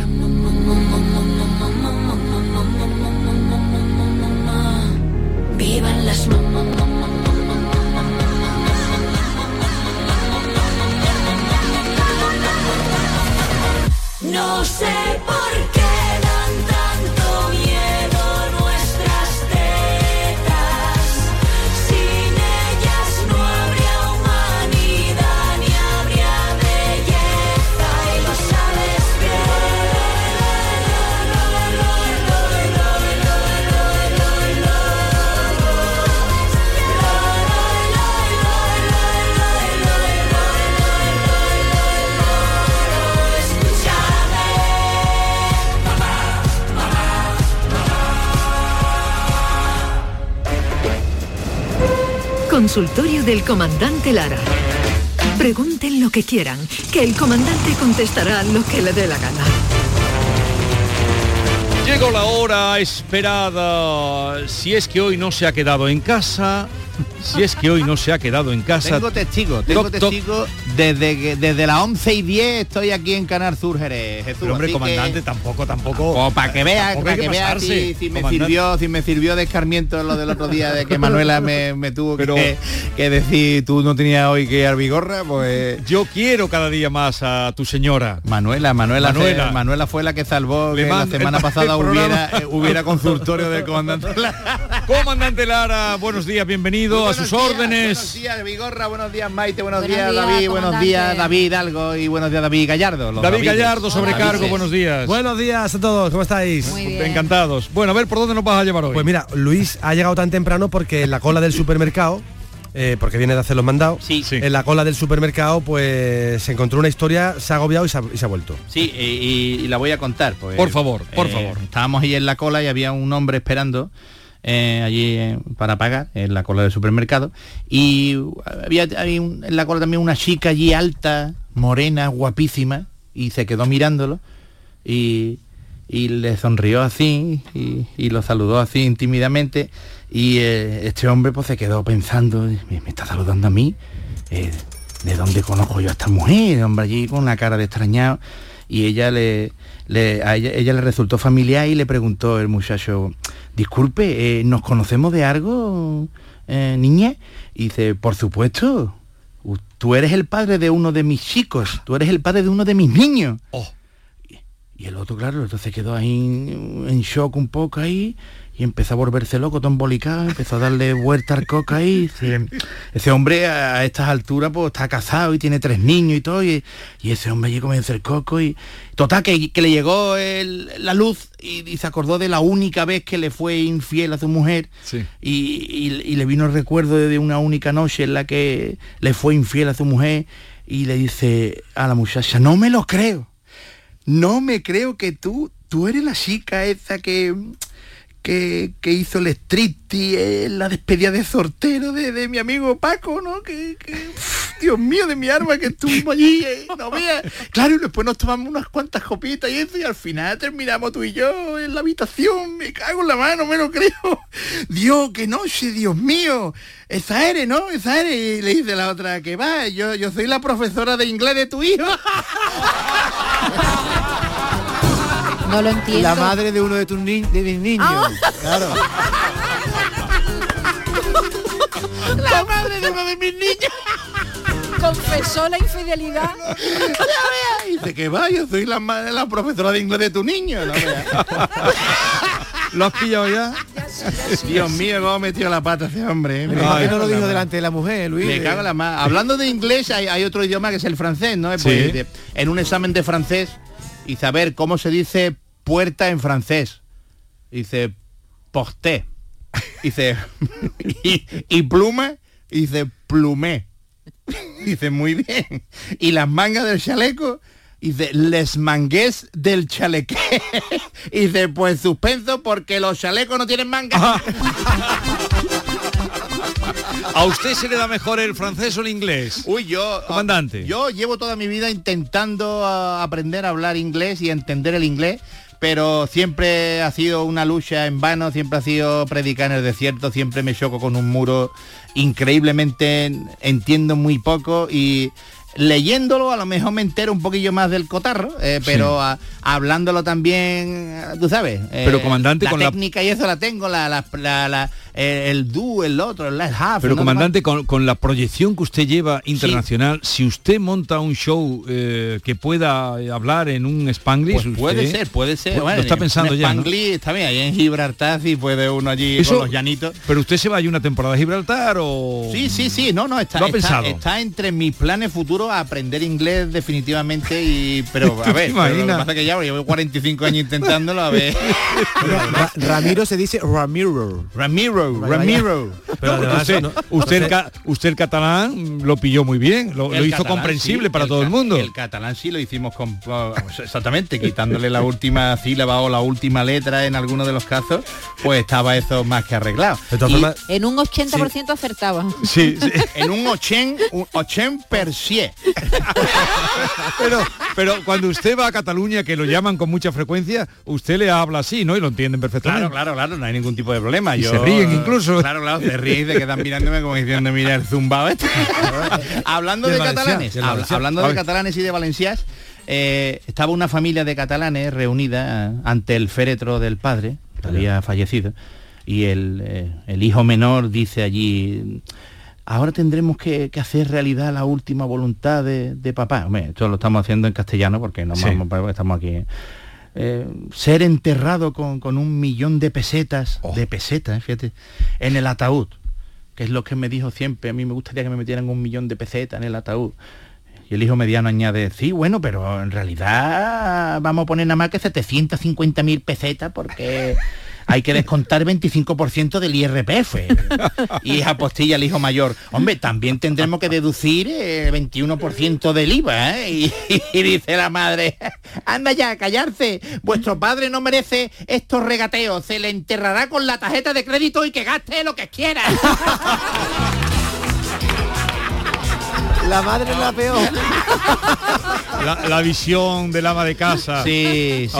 Consultorio del comandante Lara. Pregunten lo que quieran, que el comandante contestará lo que le dé la gana. Llegó la hora esperada. Si es que hoy no se ha quedado en casa, si es que hoy no se ha quedado en casa. Tengo testigo, tengo Toc, toc. testigo desde que- desde las 11 y 10 estoy aquí en Canal Sur Jerez. Jesús, Pero, hombre, que- comandante, tampoco, tampoco. para que vea, para que vea pasarse, si, si me sirvió, si me sirvió de escarmiento lo del otro día de que Manuela me, me tuvo Pero- que, que decir tú no tenías hoy que ir Vigorra, pues Yo quiero cada día más a tu señora. Manuela, Manuela, Manuela. se- Manuela fue la que salvó Le que la el- semana pasada el hubiera, eh, hubiera consultorio del comandante. Comandante Lara, buenos días, bienvenido a sus órdenes. Buenos días, Vigorra, buenos días, Maite, buenos, Buenos días, días, David, buenos días, David Algo y buenos días, David Gallardo. los David Davides. Gallardo, sobrecargo, buenos días. Buenos días a todos, ¿cómo estáis? Muy bien. Encantados. Bueno, a ver, ¿por dónde nos vas a llevar hoy? Pues mira, Luis ha llegado tan temprano porque en la cola del supermercado, eh, porque viene de hacer los mandados, Sí. en la cola del supermercado pues se encontró una historia, se ha agobiado y se ha, y se ha vuelto. Sí, y, y- y la voy a contar. Pues, Por favor, por eh, favor. Estábamos ahí en la cola y había un hombre esperando eh, allí eh, para pagar en la cola del supermercado y había, un- en la cola también una chica allí alta, morena, guapísima y se quedó mirándolo y, y le sonrió así y, lo saludó así tímidamente y eh, este hombre pues se quedó pensando, me, está saludando a mí, ¿de dónde conozco yo a esta mujer? Hombre allí con la cara de extrañado y ella le, le- a ella, ella le resultó familiar y le preguntó el muchacho, disculpe, eh, ¿nos conocemos de algo, eh, niña? Y dice, por supuesto, tú eres el padre de uno de mis chicos, tú eres el padre de uno de mis niños. Oh. Y el otro, claro, entonces quedó ahí en shock un poco ahí y empezó a volverse loco, todo embolicado, empezó a darle vuelta al coca ahí. Ese, hombre a, estas alturas pues está casado y tiene tres niños y todo, y, y ese hombre allí comenzó el coco y... Total, que, que le llegó el- la luz y, y se acordó de la única vez que le fue infiel a su mujer Sí. y- y le vino el recuerdo de una única noche en la que le fue infiel a su mujer y le dice a la muchacha, no me lo creo no me creo que tú, tú eres la chica esa que, que, hizo el striptease en la despedida de sortero de, de mi amigo Paco, ¿no? Que, Dios mío, de mi arma, que estuvo allí, eh, no. Claro, y después nos tomamos unas cuantas copitas y eso, y al final terminamos tú y yo en la habitación, me cago en la mano, me lo creo. Dios, qué noche, Dios mío. Esa eres, ¿no? Esa eres. Y le dice la otra que va, yo, yo soy la profesora de inglés de tu hijo. No lo entiendo. La madre de uno de tus ni- de mis niños. Ah. Claro. La madre de uno de mis niños. Confesó la infidelidad. Dice que va, yo soy la, ma- la profesora de inglés de tu niño. No. ¿Lo has pillado ya? Dios mío, cómo metió la pata ese hombre. eh. Pero ¿por qué no lo dijo delante de la mujer, Luis? Me cago en la ma- Hablando de inglés, hay, hay otro idioma que es el francés, ¿no? Pues, de- en un examen de francés, y saber cómo se dice puerta en francés. Dice porté. Dice y, y pluma, dice plumé. Dice muy bien. Y las mangas del chaleco, dice les mangués del chalequé. Y dice pues suspenso porque los chalecos no tienen mangas. ¿A usted se le da mejor el francés o el inglés? Uy, yo... Comandante. Yo llevo toda mi vida intentando ah, aprender a hablar inglés y entender el inglés, pero siempre ha sido una lucha en vano, siempre ha sido predicar en el desierto, siempre me choco con un muro, increíblemente entiendo muy poco y leyéndolo a lo mejor me entero un poquillo más del cotarro, eh, pero ah, hablándolo también, ah, tú sabes. eh, Pero, comandante, la con la- técnica y eso la tengo, la, la- el do, el otro, el half. Pero ¿no? comandante, con, con la proyección que usted lleva internacional, si usted monta un show eh, que pueda hablar en un Spanglish, Pues puede ser, puede ser. Pues Bueno, lo está en- pensando en ya, ¿no? Spanglish está bien, ahí en Gibraltar sí puede uno allí Eso- con los llanitos. Pero usted se va a una temporada a Gibraltar o... Sí, sí, sí, no, no, está, ¿Lo ha está, pensado? está entre mis planes futuros aprender inglés definitivamente y pero a ver, ¿Te pero lo que imaginas? pasa es que ya llevo 45 años intentándolo a ver. Ra- Ramiro se dice Ramiro. Ramiro, Ramiro. Pero además, usted, usted, el, ca- usted el catalán lo pilló muy bien, lo, hizo catalán, comprensible sí, para el todo el mundo. El catalán sí lo hicimos con, exactamente, quitándole la última sílaba o la última letra en alguno de los casos, pues estaba eso más que arreglado. En un 80% acertaba. Sí, en un 80, un 80 per cien. Pero, pero cuando usted va a Cataluña, que lo llaman con mucha frecuencia, usted le habla así, ¿no? Y lo entienden perfectamente. Claro, claro, claro, no hay ningún tipo de problema. Y Yo- se ríen incluso. Claro, claro, se ríen y se quedan mirándome como diciendo, mira el zumbao este. hablando de catalanes, habla- hablando de catalanes y de valencias, eh, estaba una familia de catalanes reunida ante el féretro del padre, que había fallecido, y el, eh, el hijo menor dice allí, ahora tendremos que, que hacer realidad la última voluntad de, de papá. Hombre, esto lo estamos haciendo en castellano porque no Sí. vamos, estamos aquí. Eh, ser enterrado con, con un millón de pesetas, Oh. de pesetas, fíjate, en el ataúd, que es lo que me dijo siempre, a mí me gustaría que me metieran un millón de pesetas en el ataúd. Y el hijo mediano añade, sí, bueno, pero en realidad vamos a poner nada más que 750 mil pesetas porque hay que descontar 25% del IRPF. Y apostilla el hijo mayor, hombre, también tendremos que deducir eh, 21% del IVA. ¿eh? Y, y dice la madre, anda ya, callarse, vuestro padre no merece estos regateos, se le enterrará con la tarjeta de crédito y que gaste lo que quiera. La madre es la peor. La, la visión del ama de casa. Sí, sí.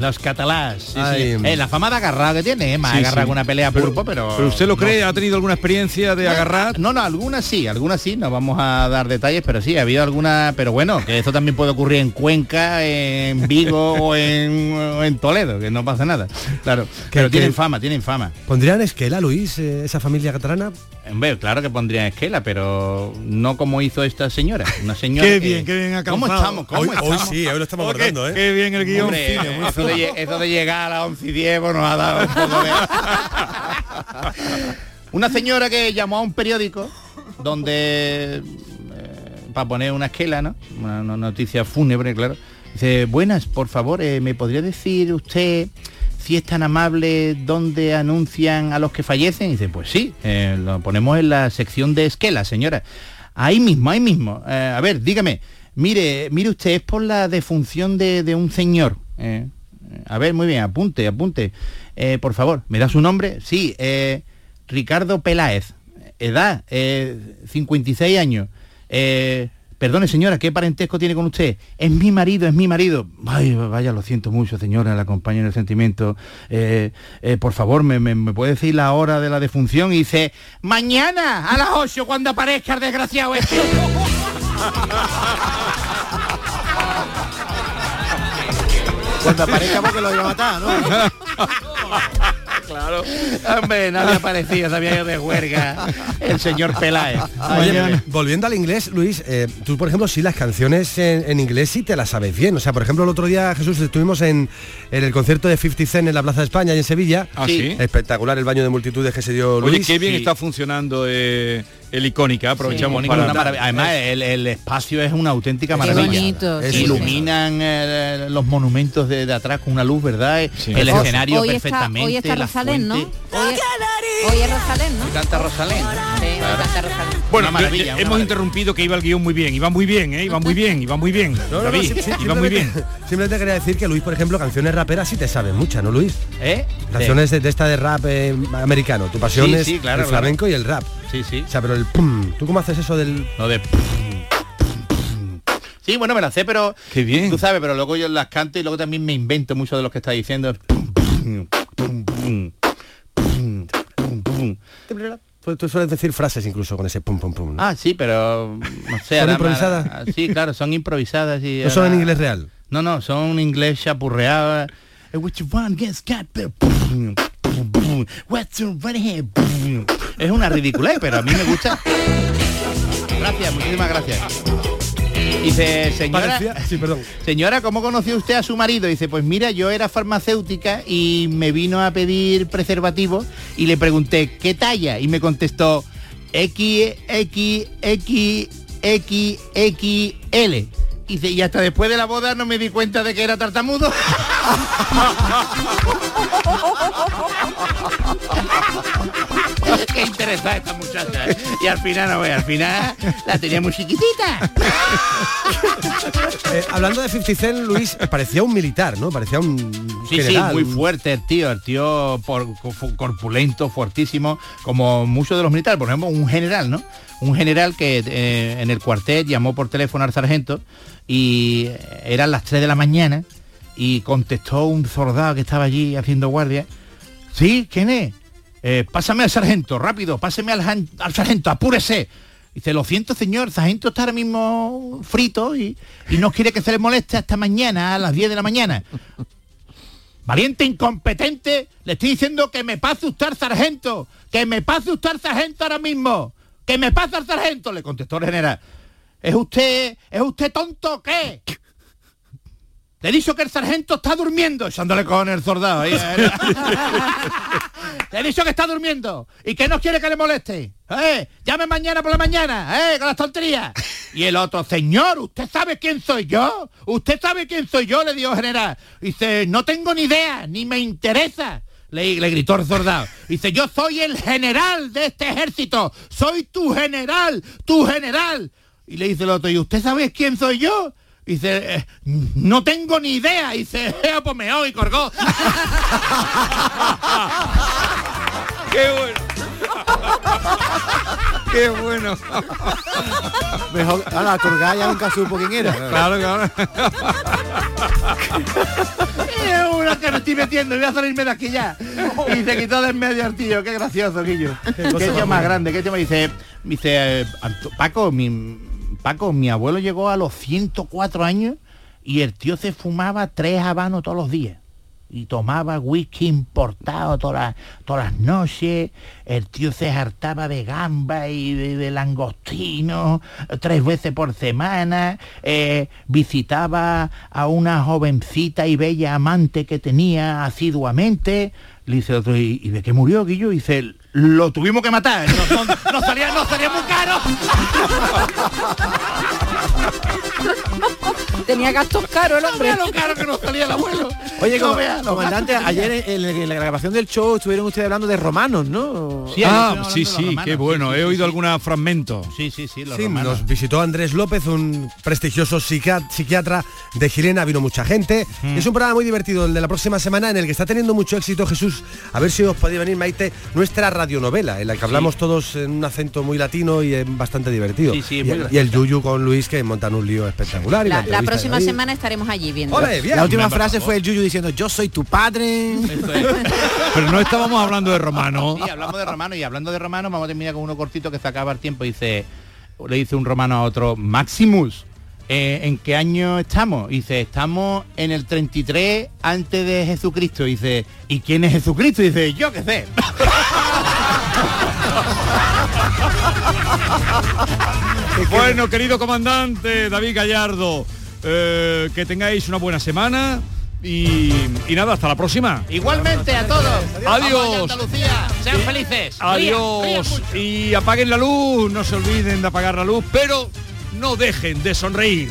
Los catalás. sí, sí. Eh, la fama de agarrado que tiene, eh, más Sí, agarra que una pelea Pero- pulpo, pero... ¿Pero usted lo no. cree? ¿Ha tenido alguna experiencia de agarrar? No, no, algunas sí, algunas sí, no vamos a dar detalles, pero sí, ha habido alguna, pero bueno, que esto también puede ocurrir en Cuenca, en Vigo o, en, o en Toledo, que no pasa nada. Claro, pero que- tienen fama, tienen fama. ¿Pondrían esquela, Luis, eh, esa familia catalana? Hombre, claro que pondría esquela, pero no como hizo esta señora. Una señora Qué que- bien, qué bien ¿Cómo alcanzado. estamos? ¿Cómo Hoy- hoy estamos? sí, hoy lo estamos abordando, ¿eh? Qué bien el guion. Hombre, de, eso de llegar a las 11 y 10 pues, nos ha dado un poco de... Una señora que llamó a un periódico donde para poner una esquela, ¿no? Una, una noticia fúnebre, claro. Dice, buenas, por favor, eh, ¿me podría decir usted si es tan amable dónde anuncian a los que fallecen? Y dice, pues sí, eh, lo ponemos en la sección de esquela, señora. Ahí mismo, ahí mismo. Eh, a ver, dígame, mire, mire usted, es por la defunción de, de un señor. Eh, a ver, muy bien, apunte, apunte. Eh, por favor, ¿me da su nombre? Sí, eh, Ricardo Peláez. Edad, eh, 56 años. Eh, perdone señora, ¿qué parentesco tiene con usted? Es mi marido, es mi marido. Ay, vaya, lo siento mucho, señora, la acompaño en el sentimiento. Por favor, ¿me, me, me puede decir la hora de la defunción? Y dice, mañana a las 8 cuando aparezca el desgraciado este. Cuando aparezca porque lo iba a matar, ¿no? claro. Hombre, no había aparecido, sabía yo de huelga el señor Peláez. Oye, volviendo al inglés, Luis, eh, tú por ejemplo, sí las canciones en, en inglés sí te las sabes bien. O sea, por ejemplo, el otro día, Jesús, estuvimos en, en el concierto de 50 Cent en la Plaza de España y en Sevilla. Ah, ¿sí? Espectacular el baño de multitudes que se dio Oye, Luis. qué bien Sí. está funcionando eh, el icónica. Aprovechamos para... Además, el, el espacio es una auténtica Qué maravilla. bonito, Se sí, iluminan eh, los monumentos de, de atrás con una luz, ¿verdad? El escenario hoy está, perfectamente. hoy está Rosalén, ¿no? Hoy, hoy es Rosalén, ¿no? Y canta Rosalén. Sí, hoy canta Rosalén. Bueno, Una maravilla, yo- una hemos maravilla. interrumpido que iba el guion muy bien, iba muy bien, ¿eh? iba muy bien, iba muy bien. No, David, iba muy bien. simplemente- quería decir que Luis, por ejemplo, canciones raperas sí te sabes muchas, ¿no, Luis? ¿Eh? Canciones de, de esta de rap eh, americano. Tu pasión Sí, es sí, claro, el claro. flamenco y el rap. Sí, sí. O sea, pero el pum, ¿tú cómo haces eso del...? Lo de... Sí, bueno, me la sé, pero... Qué bien. Tú sabes, pero luego yo las canto y luego también me invento mucho de lo que está diciendo. Tú, tú sueles decir frases incluso con ese pum pum pum. ¿no? Ah, sí, pero no sé. ¿Son improvisadas? Sí, claro, son improvisadas y. No son en inglés real. No, no, son inglés chapurreado. Eh, which one gets cat- What's your right? Es una ridiculez, pero a mí me gusta. Gracias, muchísimas gracias. Dice, señora, Sí, perdón. señora, ¿cómo conoció usted a su marido? Dice, pues mira, yo era farmacéutica y me vino a pedir preservativo y le pregunté, ¿qué talla? Y me contestó, X, X, X, X, X, L. Y dice, y hasta después de la boda no me di cuenta de que era tartamudo. Qué interesada esta muchacha. ¿eh? Y al final, no ve, al final la tenía muy chiquitita. Eh, hablando de 50 Cent, Luis, parecía un militar, ¿no? Parecía un Sí, general, sí, muy un- fuerte el tío, el tío por, corpulento, fuertísimo, como muchos de los militares, por ejemplo, un general, ¿no? Un general que eh, en el cuartel llamó por teléfono al sargento y eran las 3 de la mañana y contestó un soldado que estaba allí haciendo guardia. Sí, ¿quién es? "Eh, pásame al sargento, rápido, páseme al, sargento, apúrese. Dice, lo siento señor, el sargento está ahora mismo frito y, y no quiere que se le moleste hasta mañana a las 10 de la mañana. Valiente incompetente, le estoy diciendo que me pase usted al sargento, que me pase usted al sargento ahora mismo, que me pase al sargento, le contestó el general. ¿Es usted, es usted tonto o qué? Le he dicho que el sargento está durmiendo, echándole con el soldado. ahí, eh. Le he dicho que está durmiendo y que no quiere que le moleste. ¿Eh? Llame mañana por la mañana, ¿eh? Con las tonterías. Y el otro, señor, ¿usted sabe quién soy yo? ¿Usted sabe quién soy yo? Le dijo el general. Dice, no tengo ni idea, ni me interesa. Le, le gritó el soldado. Dice, yo soy el general de este ejército. Soy tu general, tu general. Y le dice el otro, ¿y usted sabe quién soy yo? Dice, "Eh, no tengo ni idea. Dice, "Eh, pues me y colgó. ¡Qué bueno! ¡Qué bueno! Mejor, ahora, a colgar ya nunca supo quién era. Claro, claro. Es una que me estoy metiendo, voy a salirme de aquí ya. Y se quitó de en medio tío, qué gracioso, Guillo. Qué tío más grande, qué tío me dice, dice, eh, Paco, mi, Paco, mi abuelo llegó a los 104 años y el tío se fumaba tres habanos todos los días. Y tomaba whisky importado todas todas las noches. El tío se hartaba de gamba y de, de langostino tres veces por semana. eh, visitaba a una jovencita y bella amante que tenía asiduamente. Le dice otro, ¿y, y de qué murió, Guillo? Dice, lo tuvimos que matar. No, no- no salía, no salía muy caro. Tenía gastos caros el hombre. lo caro que nos salía el abuelo. Oye, No comandante, ayer en, en la grabación del show estuvieron ustedes hablando de romanos, ¿no? ah, sí, sí, qué bueno. He oído algunos fragmentos. Sí, sí, sí, Sí, nos visitó Andrés López, un prestigioso psiquiatra de Girena, vino mucha gente. Es un programa muy divertido el de la próxima semana en el que está teniendo mucho éxito Jesús. A ver si os podéis venir, Maite, nuestra radionovela, en la que hablamos todos en un acento muy latino y bastante divertido. Sí, sí, y, muy y el Yuyu con Luis que montan un lío espectacular. y La, próxima semana estaremos allí viendo. Bien. La última frase fue el Yuyu diciendo, yo soy tu padre. Pero no estábamos hablando de romano. Sí, hablamos de romano y hablando de romano vamos a terminar con uno cortito que se acaba el tiempo. Dice, le dice un romano a otro, Maximus, eh, ¿en qué año estamos? Y dice, estamos en el 33 antes de Jesucristo. Y dice, ¿y quién es Jesucristo? Y dice, yo qué sé. Bueno, querido comandante David Gallardo, eh, que tengáis una buena semana y, y nada, hasta la próxima. Igualmente a todos. Adiós. Andalucía. Sean felices. Adiós. Y apaguen la luz, no se olviden de apagar la luz, pero no dejen de sonreír.